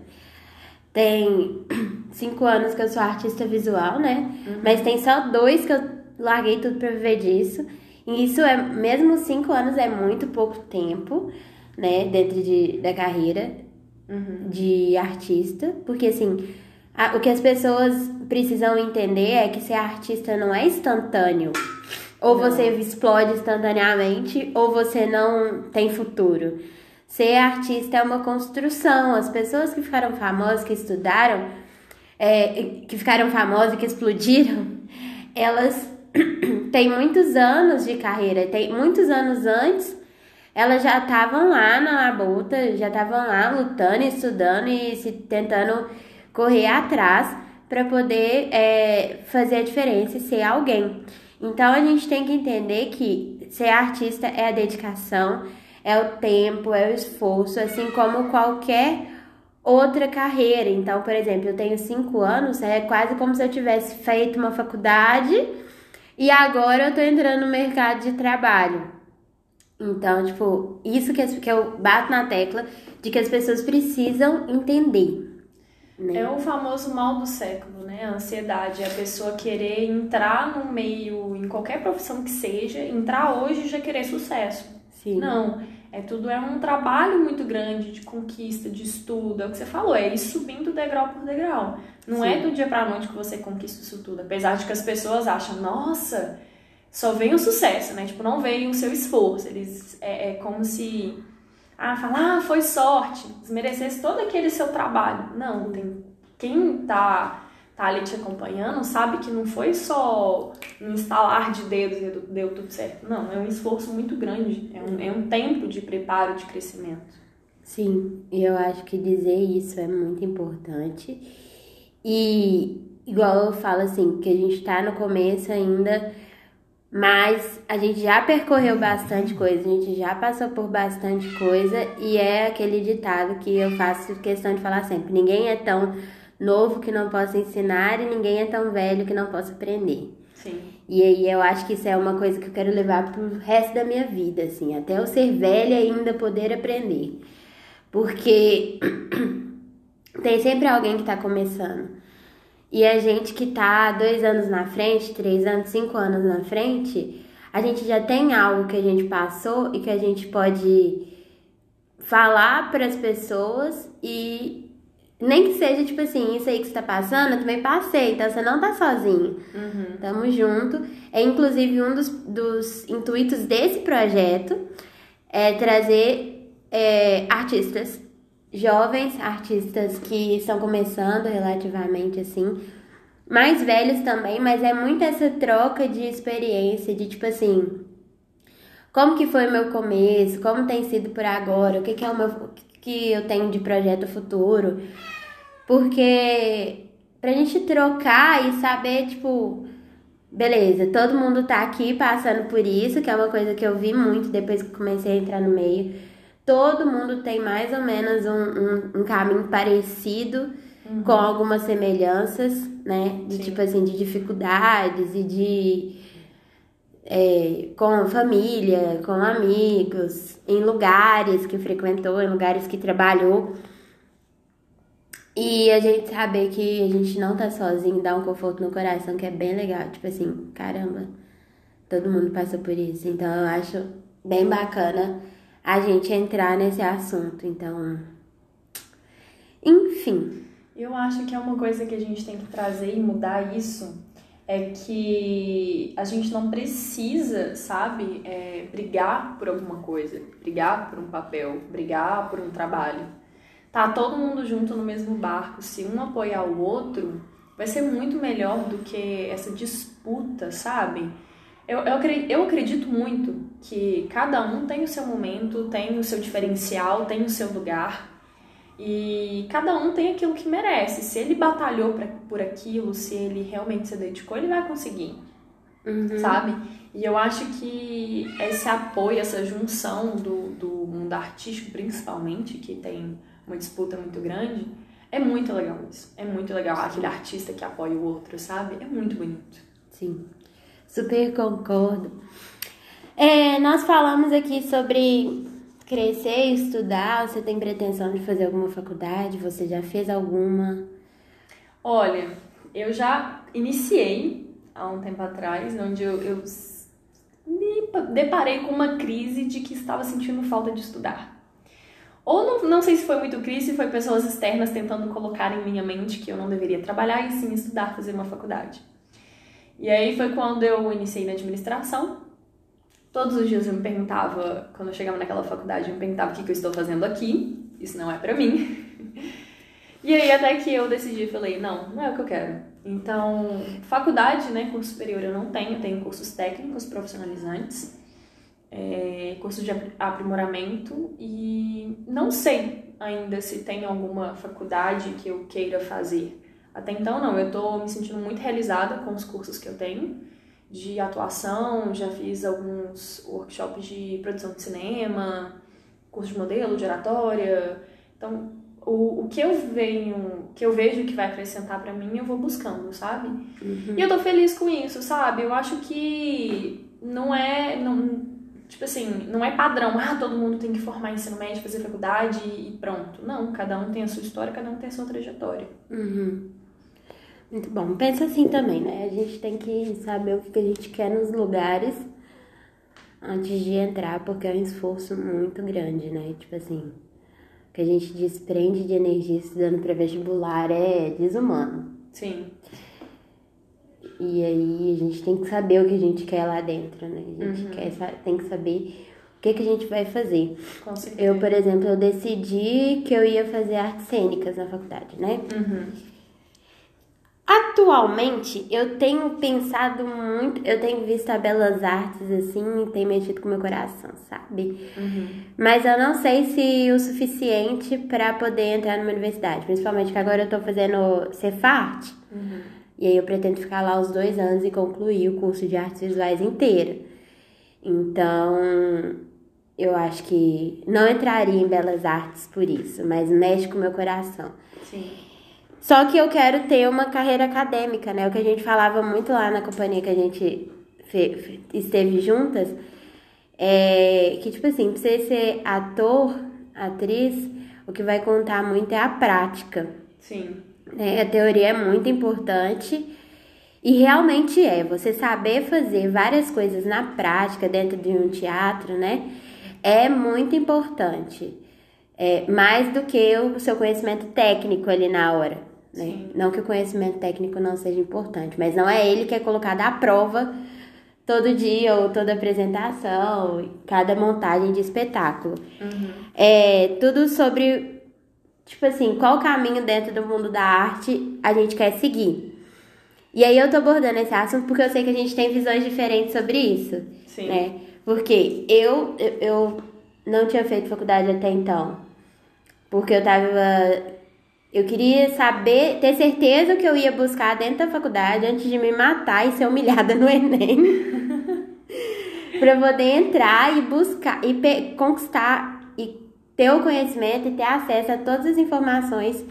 Tem *clears throat* cinco anos que eu sou artista visual, né? Mas tem só dois que eu larguei tudo pra viver disso. E isso é, mesmo cinco anos é muito pouco tempo, né? Dentro de, da carreira de artista. Porque assim, a- o que as pessoas precisam entender é que ser artista não é instantâneo. Ou você explode instantaneamente, ou você não tem futuro. Ser artista é uma construção. As pessoas que ficaram famosas, que estudaram, é, que ficaram famosas e que explodiram, elas *clears throat* têm muitos anos de carreira, tem muitos anos antes, elas já estavam lá na labuta, já estavam lá lutando, estudando e se tentando correr atrás para poder é, fazer a diferença e ser alguém. Então a gente tem que entender que ser artista é a dedicação, é o tempo, é o esforço, assim como qualquer outra carreira. Então, por exemplo, eu tenho cinco anos, é quase como se eu tivesse feito uma faculdade e agora eu tô entrando no mercado de trabalho. Então, tipo, isso que, que eu bato na tecla de que as pessoas precisam entender. Né? É o famoso mal do século, né? A ansiedade, a pessoa querer entrar no meio, em qualquer profissão que seja, entrar hoje e já querer sucesso. Sim. Não, é tudo é um trabalho muito grande de conquista, de estudo, é o que você falou, é ir subindo degrau por degrau. Não é Sim. é do dia pra noite que você conquista isso tudo, apesar de que as pessoas acham, nossa, só vem o sucesso, né? Tipo, não vem o seu esforço. Eles é, é como se ah, falar, ah, foi sorte, desmerecesse todo aquele seu trabalho. Não, tem quem tá tá ali te acompanhando sabe que não foi só um instalar de dedos e deu tudo certo. Não, é um esforço muito grande, é um, é um tempo de preparo, de crescimento. Sim, eu acho que dizer isso é muito importante. E igual eu falo assim, que a gente tá no começo ainda mas a gente já percorreu bastante coisa, a gente já passou por bastante coisa e é aquele ditado que eu faço questão de falar sempre: ninguém é tão novo que não possa ensinar e ninguém é tão velho que não possa aprender. Sim. E aí eu acho que isso é uma coisa que eu quero levar pro resto da minha vida, assim, até eu ser velha ainda poder aprender. Porque *clears throat* tem sempre alguém que está começando. E a gente que tá dois anos na frente, três anos, cinco anos na frente, a gente já tem algo que a gente passou e que a gente pode falar para as pessoas e nem que seja tipo assim, isso aí que você tá passando, eu também passei, então você não tá sozinho. Uhum. Tamo junto. É inclusive um dos, dos intuitos desse projeto é trazer é, artistas jovens artistas que estão começando relativamente assim, mais velhos também, mas é muito essa troca de experiência, de tipo assim, como que foi o meu começo, como tem sido por agora, o que, que é o meu o que eu tenho de projeto futuro. Porque pra gente trocar e saber, tipo, beleza, todo mundo tá aqui passando por isso, que é uma coisa que eu vi muito depois que comecei a entrar no meio todo mundo tem mais ou menos um, um, um caminho parecido, uhum. com algumas semelhanças, né? De Sim. tipo assim, de dificuldades e de. É, com família, com amigos, em lugares que frequentou, em lugares que trabalhou. E a gente saber que a gente não tá sozinho, dá um conforto no coração, que é bem legal. Tipo assim, caramba, todo mundo passou por isso. Então eu acho bem bacana a gente entrar nesse assunto. Então, enfim. Eu acho que é uma coisa que a gente tem que trazer e mudar isso é que a gente não precisa, sabe, é, brigar por alguma coisa, brigar por um papel, brigar por um trabalho. Tá todo mundo junto no mesmo barco. Se um apoiar o outro, vai ser muito melhor do que essa disputa, sabe? Eu, eu, eu acredito muito que cada um tem o seu momento, tem o seu diferencial, tem o seu lugar. E cada um tem aquilo que merece. Se ele batalhou pra, por aquilo, se ele realmente se dedicou, ele vai conseguir. Uhum. Sabe? E eu acho que esse apoio, essa junção do, do mundo artístico, principalmente, que tem uma disputa muito grande, é muito legal isso. É muito legal aquele artista que apoia o outro, sabe? É muito bonito. Sim. Super concordo. É, nós falamos aqui sobre crescer, estudar. Você tem pretensão de fazer alguma faculdade? Você já fez alguma? Olha, eu já iniciei há um tempo atrás, onde eu, eu me deparei com uma crise de que estava sentindo falta de estudar. Ou não, não sei se foi muito crise, foi pessoas externas tentando colocar em minha mente que eu não deveria trabalhar e sim estudar, fazer uma faculdade. E aí foi quando eu iniciei na administração. Todos os dias eu me perguntava, quando eu chegava naquela faculdade, eu me perguntava o que, que eu estou fazendo aqui. Isso não é pra mim. *laughs* E aí até que eu decidi, falei, não, não é o que eu quero. Então, faculdade, né, curso superior eu não tenho, tenho cursos técnicos profissionalizantes, é, curso de aprimoramento e não sei ainda se tem alguma faculdade que eu queira fazer. Até então, não. Eu tô me sentindo muito realizada com os cursos que eu tenho de atuação, já fiz alguns workshops de produção de cinema, curso de modelo, de oratória. Então, o, o que eu venho, que eu vejo que vai acrescentar para mim, eu vou buscando, sabe? Uhum. E eu tô feliz com isso, sabe? Eu acho que não é. Não, tipo assim, não é padrão, ah, todo mundo tem que formar ensino médio, fazer faculdade e pronto. Não, cada um tem a sua história, cada um tem a sua trajetória. Uhum. Muito bom. Pensa assim também, né? A gente tem que saber o que a gente quer nos lugares antes de entrar, porque é um esforço muito grande, né? Tipo assim, o que a gente desprende de energia estudando para vestibular é desumano. Sim. E aí a gente tem que saber o que a gente quer lá dentro, né? A gente uhum. quer, tem que saber o que, que a gente vai fazer. Com certeza. Eu, por exemplo, eu decidi que eu ia fazer artes cênicas na faculdade, né? Uhum. Atualmente, eu tenho pensado muito, eu tenho visto a Belas Artes assim e tem mexido com meu coração, sabe? Uhum. Mas eu não sei se o suficiente para poder entrar numa universidade, principalmente que agora eu tô fazendo Cefart. Uhum. E aí eu pretendo ficar lá os dois anos e concluir o curso de artes visuais inteiro. Então, eu acho que não entraria em Belas Artes por isso, mas mexe com o meu coração. Sim. Só que eu quero ter uma carreira acadêmica, né? O que a gente falava muito lá na companhia que a gente esteve juntas, é que, tipo assim, pra você ser ator, atriz, o que vai contar muito é a prática. Sim. É, a teoria é muito importante e realmente é. Você saber fazer várias coisas na prática dentro de um teatro, né? É muito importante. É, mais do que o seu conhecimento técnico ali na hora. Né? Não que o conhecimento técnico não seja importante, mas não é ele que é colocado à prova todo dia ou toda apresentação, cada montagem de espetáculo. Uhum. É tudo sobre, tipo assim, qual caminho dentro do mundo da arte a gente quer seguir. E aí eu tô abordando esse assunto porque eu sei que a gente tem visões diferentes sobre isso. Sim. Né? Porque eu, eu não tinha feito faculdade até então. Porque eu tava eu queria saber, ter certeza que eu ia buscar dentro da faculdade antes de me matar e ser humilhada no Enem. *laughs* para poder entrar e buscar e conquistar e ter o conhecimento e ter acesso a todas as informações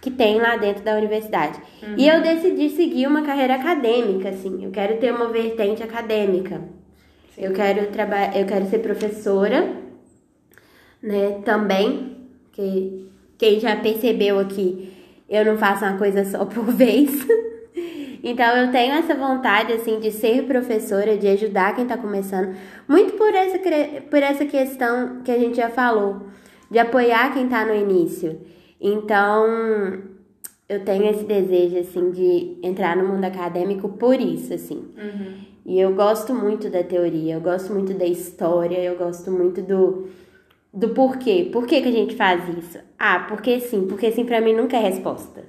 que tem lá dentro da universidade. Uhum. E eu decidi seguir uma carreira acadêmica, assim. Eu quero ter uma vertente acadêmica. Sim. Eu quero trabalhar, eu quero ser professora, né, também, que quem já percebeu aqui, eu não faço uma coisa só por *laughs* vez. então eu tenho essa vontade assim de ser professora, de ajudar quem está começando, muito por essa por essa questão que a gente já falou, de apoiar quem está no início. Então, eu tenho esse desejo assim de entrar no mundo acadêmico por isso, assim. Uhum. E eu gosto muito da teoria, eu gosto muito da história, eu gosto muito do do porquê. Por que, que a gente faz isso? Ah, porque sim. Porque sim pra mim nunca é resposta.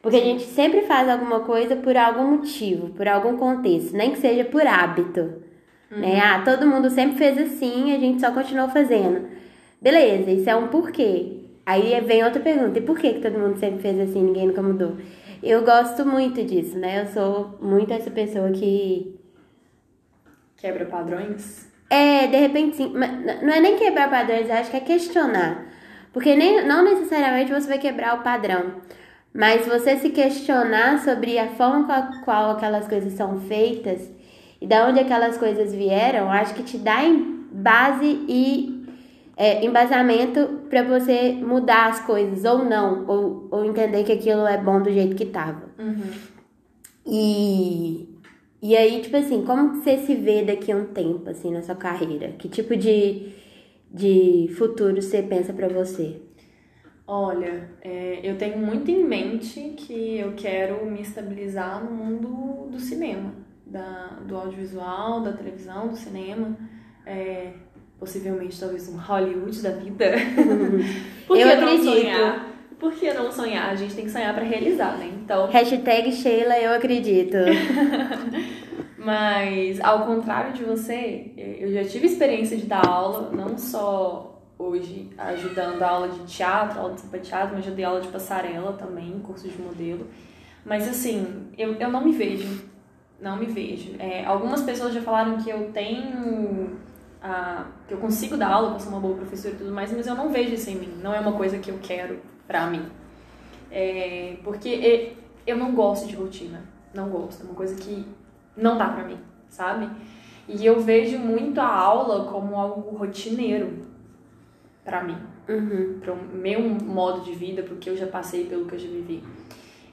Porque a gente sempre faz alguma coisa por algum motivo, por algum contexto, nem que seja por hábito. Uhum. Né? Ah, todo mundo sempre fez assim, a gente só continuou fazendo. Beleza, isso é um porquê. Aí vem outra pergunta, e por que, que todo mundo sempre fez assim ninguém nunca mudou? Eu gosto muito disso, né? Eu sou muito essa pessoa que. Quebra padrões? É, de repente sim. Mas não é nem quebrar padrões, acho que é questionar. Porque nem, não necessariamente você vai quebrar o padrão. Mas você se questionar sobre a forma com a qual aquelas coisas são feitas e da onde aquelas coisas vieram, acho que te dá base e é, embasamento para você mudar as coisas ou não, ou, ou entender que aquilo é bom do jeito que tava. Uhum. E e aí, tipo assim, como você se vê daqui a um tempo, assim, na sua carreira? Que tipo de, de futuro você pensa para você? Olha, é, eu tenho muito em mente que eu quero me estabilizar no mundo do cinema, da, do audiovisual, da televisão, do cinema. É, possivelmente, talvez um Hollywood da vida. *laughs* Por que eu acredito. Sonhar? Por que não sonhar? A gente tem que sonhar para realizar, né? Então. Hashtag Sheila, eu acredito. *laughs* Mas, ao contrário de você, eu já tive experiência de dar aula, não só hoje ajudando a aula de teatro, aula de teatro, mas já dei aula de passarela também, curso de modelo. Mas, assim, eu, eu não me vejo. Não me vejo. É, algumas pessoas já falaram que eu tenho a, que eu consigo dar aula, que eu sou uma boa professora e tudo mais, mas eu não vejo isso em mim. Não é uma coisa que eu quero pra mim. É, porque eu não gosto de rotina. Não gosto. É uma coisa que não dá pra mim, sabe? E eu vejo muito a aula como algo rotineiro para mim, uhum. para o meu modo de vida, porque eu já passei pelo que eu já vivi.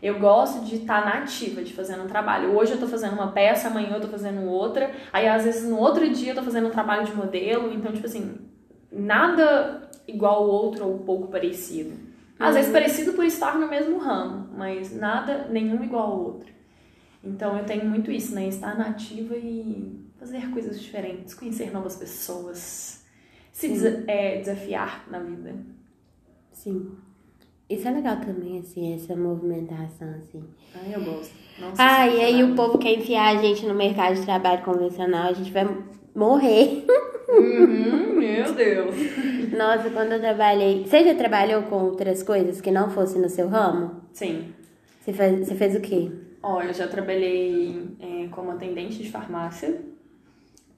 Eu gosto de estar tá nativa, de fazer um trabalho. Hoje eu tô fazendo uma peça, amanhã eu tô fazendo outra. Aí às vezes no outro dia eu tô fazendo um trabalho de modelo. Então, tipo assim, nada igual ao outro ou pouco parecido. Às uhum. vezes parecido por estar no mesmo ramo, mas nada, nenhum igual ao outro. Então eu tenho muito isso, né? Estar nativa e fazer coisas diferentes, conhecer novas pessoas, se é, desafiar na vida. Sim. Isso é legal também, assim, essa movimentação, assim. Ah, eu gosto. Nossa, ah, e aí o povo quer enfiar a gente no mercado de trabalho convencional, a gente vai morrer. Uhum, meu Deus. *laughs* Nossa, quando eu trabalhei. Você já trabalhou com outras coisas que não fossem no seu ramo? Sim. Você fez, você fez o quê? Olha, eu já trabalhei é, como atendente de farmácia.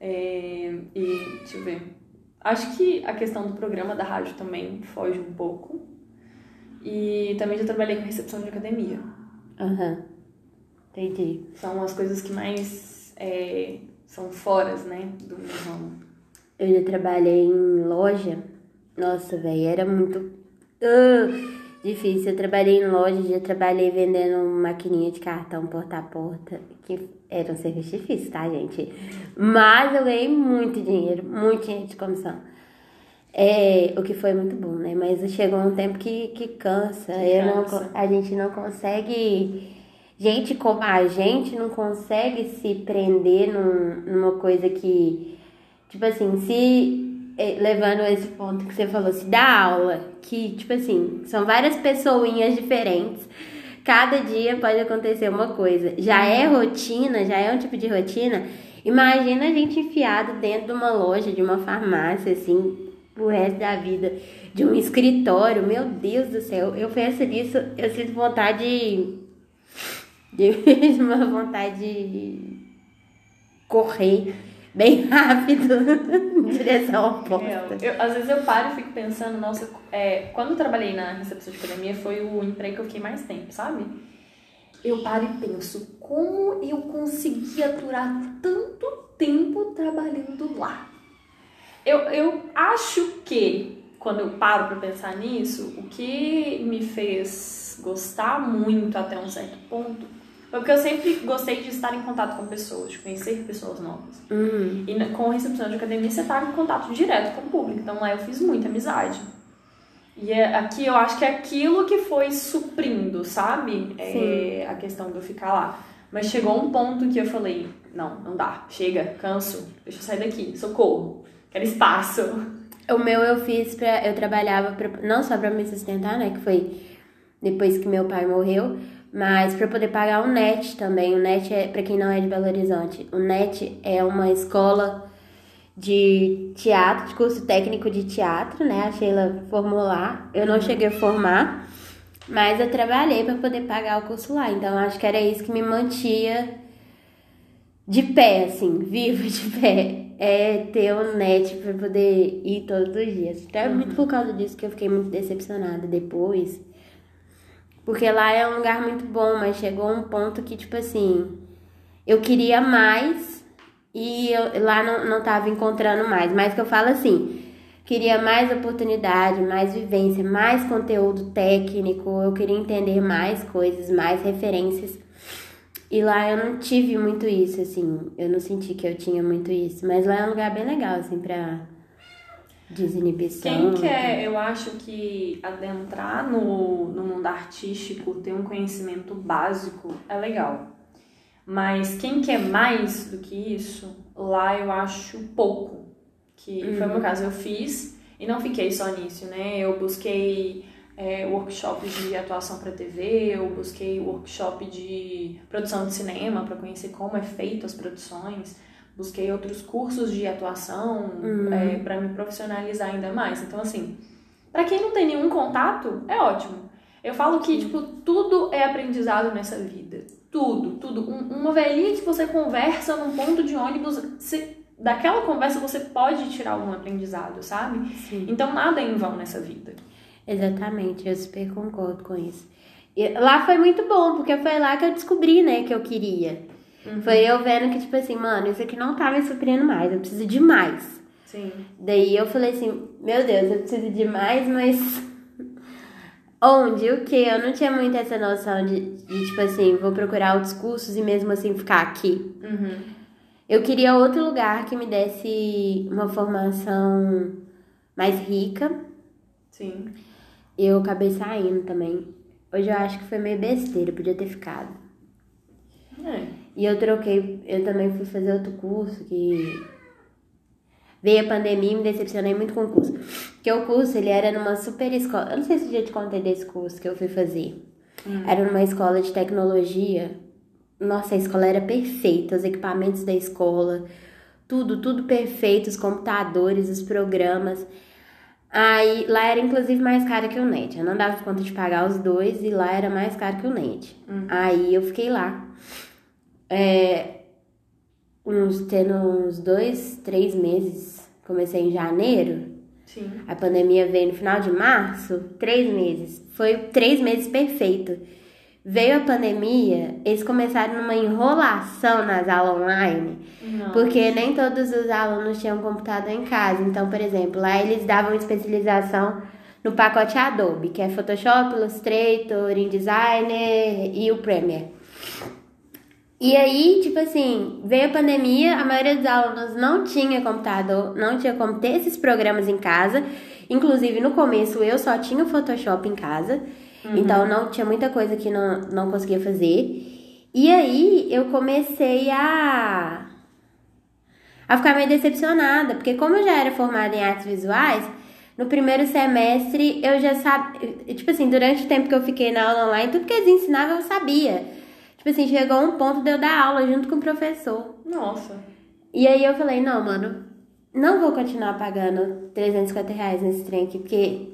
É, e, deixa eu ver. Acho que a questão do programa da rádio também foge um pouco. E também já trabalhei com recepção de academia. Aham. Uhum. Entendi. São as coisas que mais é, são foras, né, do meu ramo. Eu já trabalhei em loja. Nossa, velho, era muito uh, difícil. Eu trabalhei em loja, já trabalhei vendendo maquininha de cartão porta a porta, que era um serviço difícil, tá, gente? Mas eu ganhei muito dinheiro, muito dinheiro de comissão. É, o que foi muito bom, né? Mas chegou um tempo que, que cansa. Que cansa. Não, a gente não consegue. Gente como a gente não consegue se prender num, numa coisa que. Tipo assim, se. É, levando esse ponto que você falou, se dá aula, que, tipo assim, são várias pessoinhas diferentes. Cada dia pode acontecer uma coisa. Já é rotina, já é um tipo de rotina. Imagina a gente enfiado dentro de uma loja, de uma farmácia, assim, pro resto da vida de um escritório. Meu Deus do céu, eu penso nisso, eu sinto vontade de, *laughs* de uma vontade de correr bem rápido *laughs* em direção oposta. Eu, eu, às vezes eu paro e fico pensando, nossa, é, quando eu trabalhei na recepção de academia foi o emprego que eu fiquei mais tempo, sabe? Eu paro e penso, como eu consegui aturar tanto tempo trabalhando lá? Eu, eu acho que, quando eu paro para pensar nisso, o que me fez gostar muito até um certo ponto foi porque eu sempre gostei de estar em contato com pessoas, de conhecer pessoas novas. Uhum. E com a recepção de academia você tá em contato direto com o público, então lá eu fiz muita amizade. E é, aqui eu acho que é aquilo que foi suprindo, sabe? É, a questão de eu ficar lá. Mas chegou um ponto que eu falei: não, não dá, chega, canso, deixa eu sair daqui, socorro. Quero espaço. O meu eu fiz pra. Eu trabalhava pra, não só pra me sustentar, né? Que foi depois que meu pai morreu, mas para poder pagar o NET também. O NET é, para quem não é de Belo Horizonte, o NET é uma escola de teatro, de curso técnico de teatro, né? A Sheila formou lá. Eu não cheguei a formar, mas eu trabalhei para poder pagar o curso lá. Então acho que era isso que me mantia de pé, assim, *laughs* viva de pé é ter um net para poder ir todos os dias. Então é muito por causa disso que eu fiquei muito decepcionada depois. Porque lá é um lugar muito bom, mas chegou um ponto que, tipo assim, eu queria mais e eu, lá não, não tava encontrando mais. Mas que eu falo assim, queria mais oportunidade, mais vivência, mais conteúdo técnico, eu queria entender mais coisas, mais referências. E lá eu não tive muito isso, assim. Eu não senti que eu tinha muito isso. Mas lá é um lugar bem legal, assim, pra desinibição. Quem quer, eu acho que adentrar no, no mundo artístico, ter um conhecimento básico, é legal. Mas quem quer mais do que isso, lá eu acho pouco. Que uhum. foi o meu uhum. caso, eu fiz e não fiquei só nisso, né? Eu busquei é, workshops de atuação para TV, eu busquei workshop de produção de cinema para conhecer como é feito as produções, busquei outros cursos de atuação uhum. é, para me profissionalizar ainda mais. Então, assim, para quem não tem nenhum contato, é ótimo. Eu falo que, tipo, tudo é aprendizado nessa vida. Tudo, tudo. Um, uma velhinha que você conversa num ponto de ônibus, você daquela conversa você pode tirar algum aprendizado, sabe? Sim. Então nada é em vão nessa vida. Exatamente, eu super concordo com isso. E lá foi muito bom, porque foi lá que eu descobri, né, que eu queria. Foi eu vendo que, tipo assim, mano, isso aqui não tá me suprindo mais, eu preciso de mais. Sim. Daí eu falei assim, meu Deus, eu preciso de mais, mas *laughs* onde? O que? Eu não tinha muito essa noção de, de, tipo assim, vou procurar outros cursos e mesmo assim ficar aqui. Uhum. Eu queria outro lugar que me desse uma formação mais rica. Sim. Eu acabei saindo também. Hoje eu acho que foi meio besteira, podia ter ficado. É. E eu troquei, eu também fui fazer outro curso que veio a pandemia e me decepcionei muito com o curso. Porque o curso, ele era numa super escola. Eu não sei se eu já te contei desse curso que eu fui fazer. Era numa escola de tecnologia. Nossa, a escola era perfeita, os equipamentos da escola, tudo, tudo perfeito, os computadores, os programas. Aí lá era inclusive mais caro que o NET. Eu não dava conta de pagar os dois e lá era mais caro que o NET. Aí eu fiquei lá. É, uns, tendo uns dois, três meses. Comecei em janeiro. Sim. A pandemia veio no final de março, três meses. Foi três meses perfeito. Veio a pandemia, eles começaram numa enrolação nas aulas online, Não. porque nem todos os alunos tinham computador em casa. Então, por exemplo, lá eles davam especialização no pacote Adobe, que é Photoshop, Illustrator, InDesigner e o Premiere. E aí, tipo assim, veio a pandemia, a maioria dos alunos não tinha computador, não tinha como ter esses programas em casa. Inclusive, no começo, eu só tinha o Photoshop em casa. Então, não tinha muita coisa que não, não conseguia fazer. E aí, eu comecei a... A ficar meio decepcionada. Porque como eu já era formada em artes visuais, no primeiro semestre, eu já sabia... Tipo assim, durante o tempo que eu fiquei na aula online, tudo que eles ensinavam, eu sabia. Tipo assim, chegou um ponto de eu dar aula junto com o professor. Nossa. E aí eu falei, não, mano, não vou continuar pagando 350 reais nesse trem aqui, porque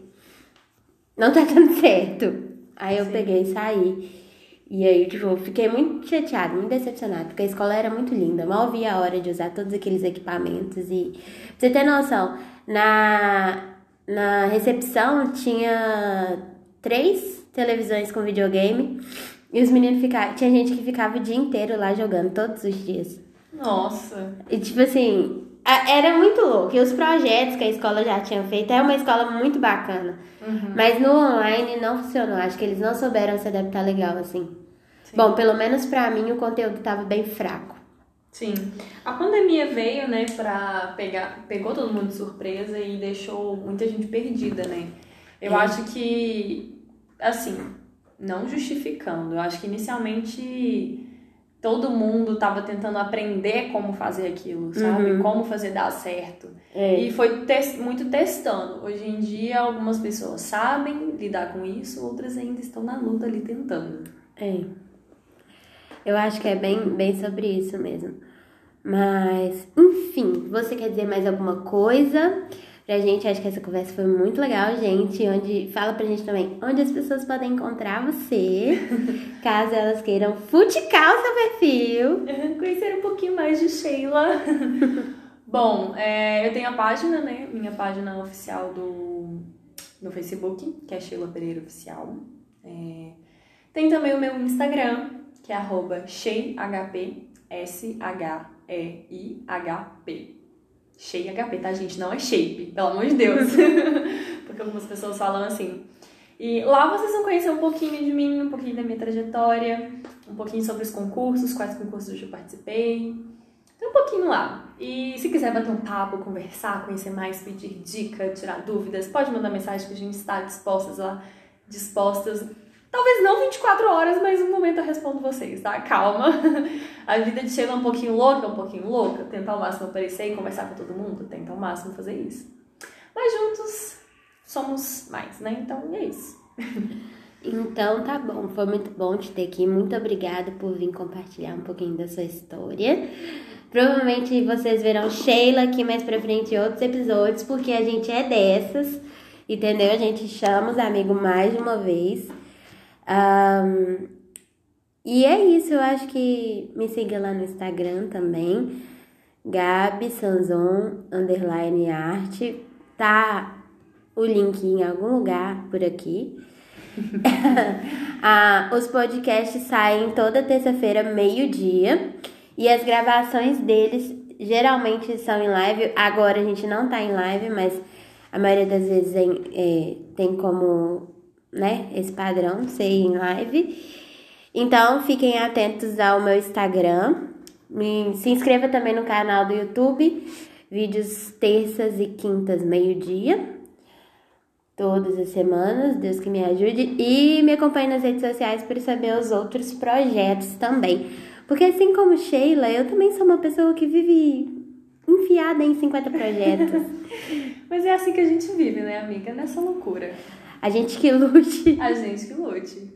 não tá *laughs* dando certo. Aí eu Sim. peguei e saí. E aí, tipo, fiquei muito chateada, muito decepcionada, porque a escola era muito linda. Mal via a hora de usar todos aqueles equipamentos. E pra você ter noção, na, na recepção tinha três televisões com videogame. E os meninos ficavam. Tinha gente que ficava o dia inteiro lá jogando, todos os dias. Nossa. E tipo assim, era muito louco. E os projetos que a escola já tinha feito, é uma escola muito bacana. Mas no online não funcionou. Acho que eles não souberam se adaptar legal, assim. Sim. Bom, pelo menos pra mim o conteúdo tava bem fraco. Sim. A pandemia veio, né, pra pegar. Pegou todo mundo de surpresa e deixou muita gente perdida, né? Eu É. acho que. Assim, não justificando, eu acho que inicialmente todo mundo tava tentando aprender como fazer aquilo, sabe? Uhum. Como fazer dar certo. É. E foi tes- muito testando. Hoje em dia, algumas pessoas sabem lidar com isso, outras ainda estão na luta ali tentando. É. Eu acho que é bem, bem sobre isso mesmo. Mas, enfim, você quer dizer mais alguma coisa pra gente? Acho que essa conversa foi muito legal, gente. Onde fala pra gente também onde as pessoas podem encontrar você, *laughs* caso elas queiram futicar o seu perfil. *laughs* Conhecer um pouquinho mais de Sheila. *laughs* Bom, é, eu tenho a página, né? Minha página oficial do, no Facebook, que é Sheila Pereira Oficial. É, tem também o meu Instagram, que é arroba SheiHP, S-H-E-I-H-P. SheiHP, tá, gente? Não é shape, pelo amor de Deus. *laughs* Porque algumas pessoas falam assim. E lá vocês vão conhecer um pouquinho de mim, um pouquinho da minha trajetória, um pouquinho sobre os concursos, quais concursos eu participei. Tem um pouquinho lá. E se quiser bater um papo, conversar, conhecer mais, pedir dica, tirar dúvidas, pode mandar mensagem que a gente está dispostas lá, dispostas. Talvez não 24 horas, mas um momento eu respondo vocês, tá? Calma. *laughs* A vida de Sheila é um pouquinho louca, um pouquinho louca. Tentar ao máximo aparecer e conversar com todo mundo, tentar ao máximo fazer isso. Mas juntos somos mais, né? Então é isso. *laughs* Então tá bom, foi muito bom te ter aqui. Muito obrigada por vir compartilhar um pouquinho da sua história. Provavelmente vocês verão Sheila aqui mais pra frente em outros episódios, porque a gente é dessas, entendeu? A gente chama os amigos mais de uma vez. Ahn, e é isso, eu acho que me siga lá no Instagram também. Gabi Sanzon, underline arte. Tá o link em algum lugar por aqui. *laughs* ah, os podcasts saem toda terça-feira, meio-dia. E as gravações deles geralmente são em live. Agora a gente não tá em live, mas a maioria das vezes é, é, tem como né, esse padrão ser em live. Então fiquem atentos ao meu Instagram. Se inscreva também no canal do YouTube. Vídeos terças e quintas, meio-dia todas as semanas, Deus que me ajude, e me acompanhe nas redes sociais para saber os outros projetos também. Porque assim como Sheila, eu também sou uma pessoa que vive enfiada em 50 projetos. *laughs* Mas é assim que a gente vive, né, amiga? Nessa loucura. A gente que lute. A gente que lute.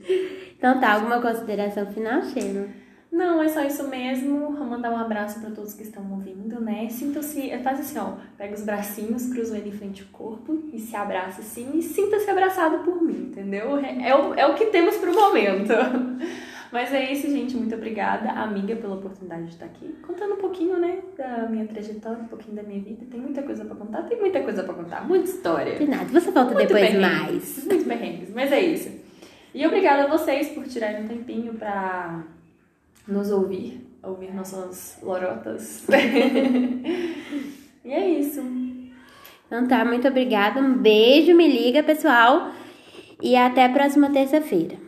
Então tá, alguma consideração final, Sheila? Não, é só isso mesmo. Vou mandar um abraço para todos que estão ouvindo, né? Sinta-se, faz assim, ó, pega os bracinhos, cruza ele em frente ao corpo e se abraça assim e sinta-se abraçado por mim, entendeu? É, é, o, é o que temos pro momento. *laughs* Mas é isso, gente. Muito obrigada, amiga, pela oportunidade de estar aqui. Contando um pouquinho, né, da minha trajetória, um pouquinho da minha vida. Tem muita coisa para contar, tem muita coisa para contar, muita história. De nada, você volta Muito depois mais. Muito perrengues, mas é isso. E obrigada a vocês por tirarem um tempinho pra nos ouvir, ouvir nossas lorotas. *laughs* e é isso. Então tá, muito obrigada. Um beijo, me liga, pessoal. E até a próxima terça-feira.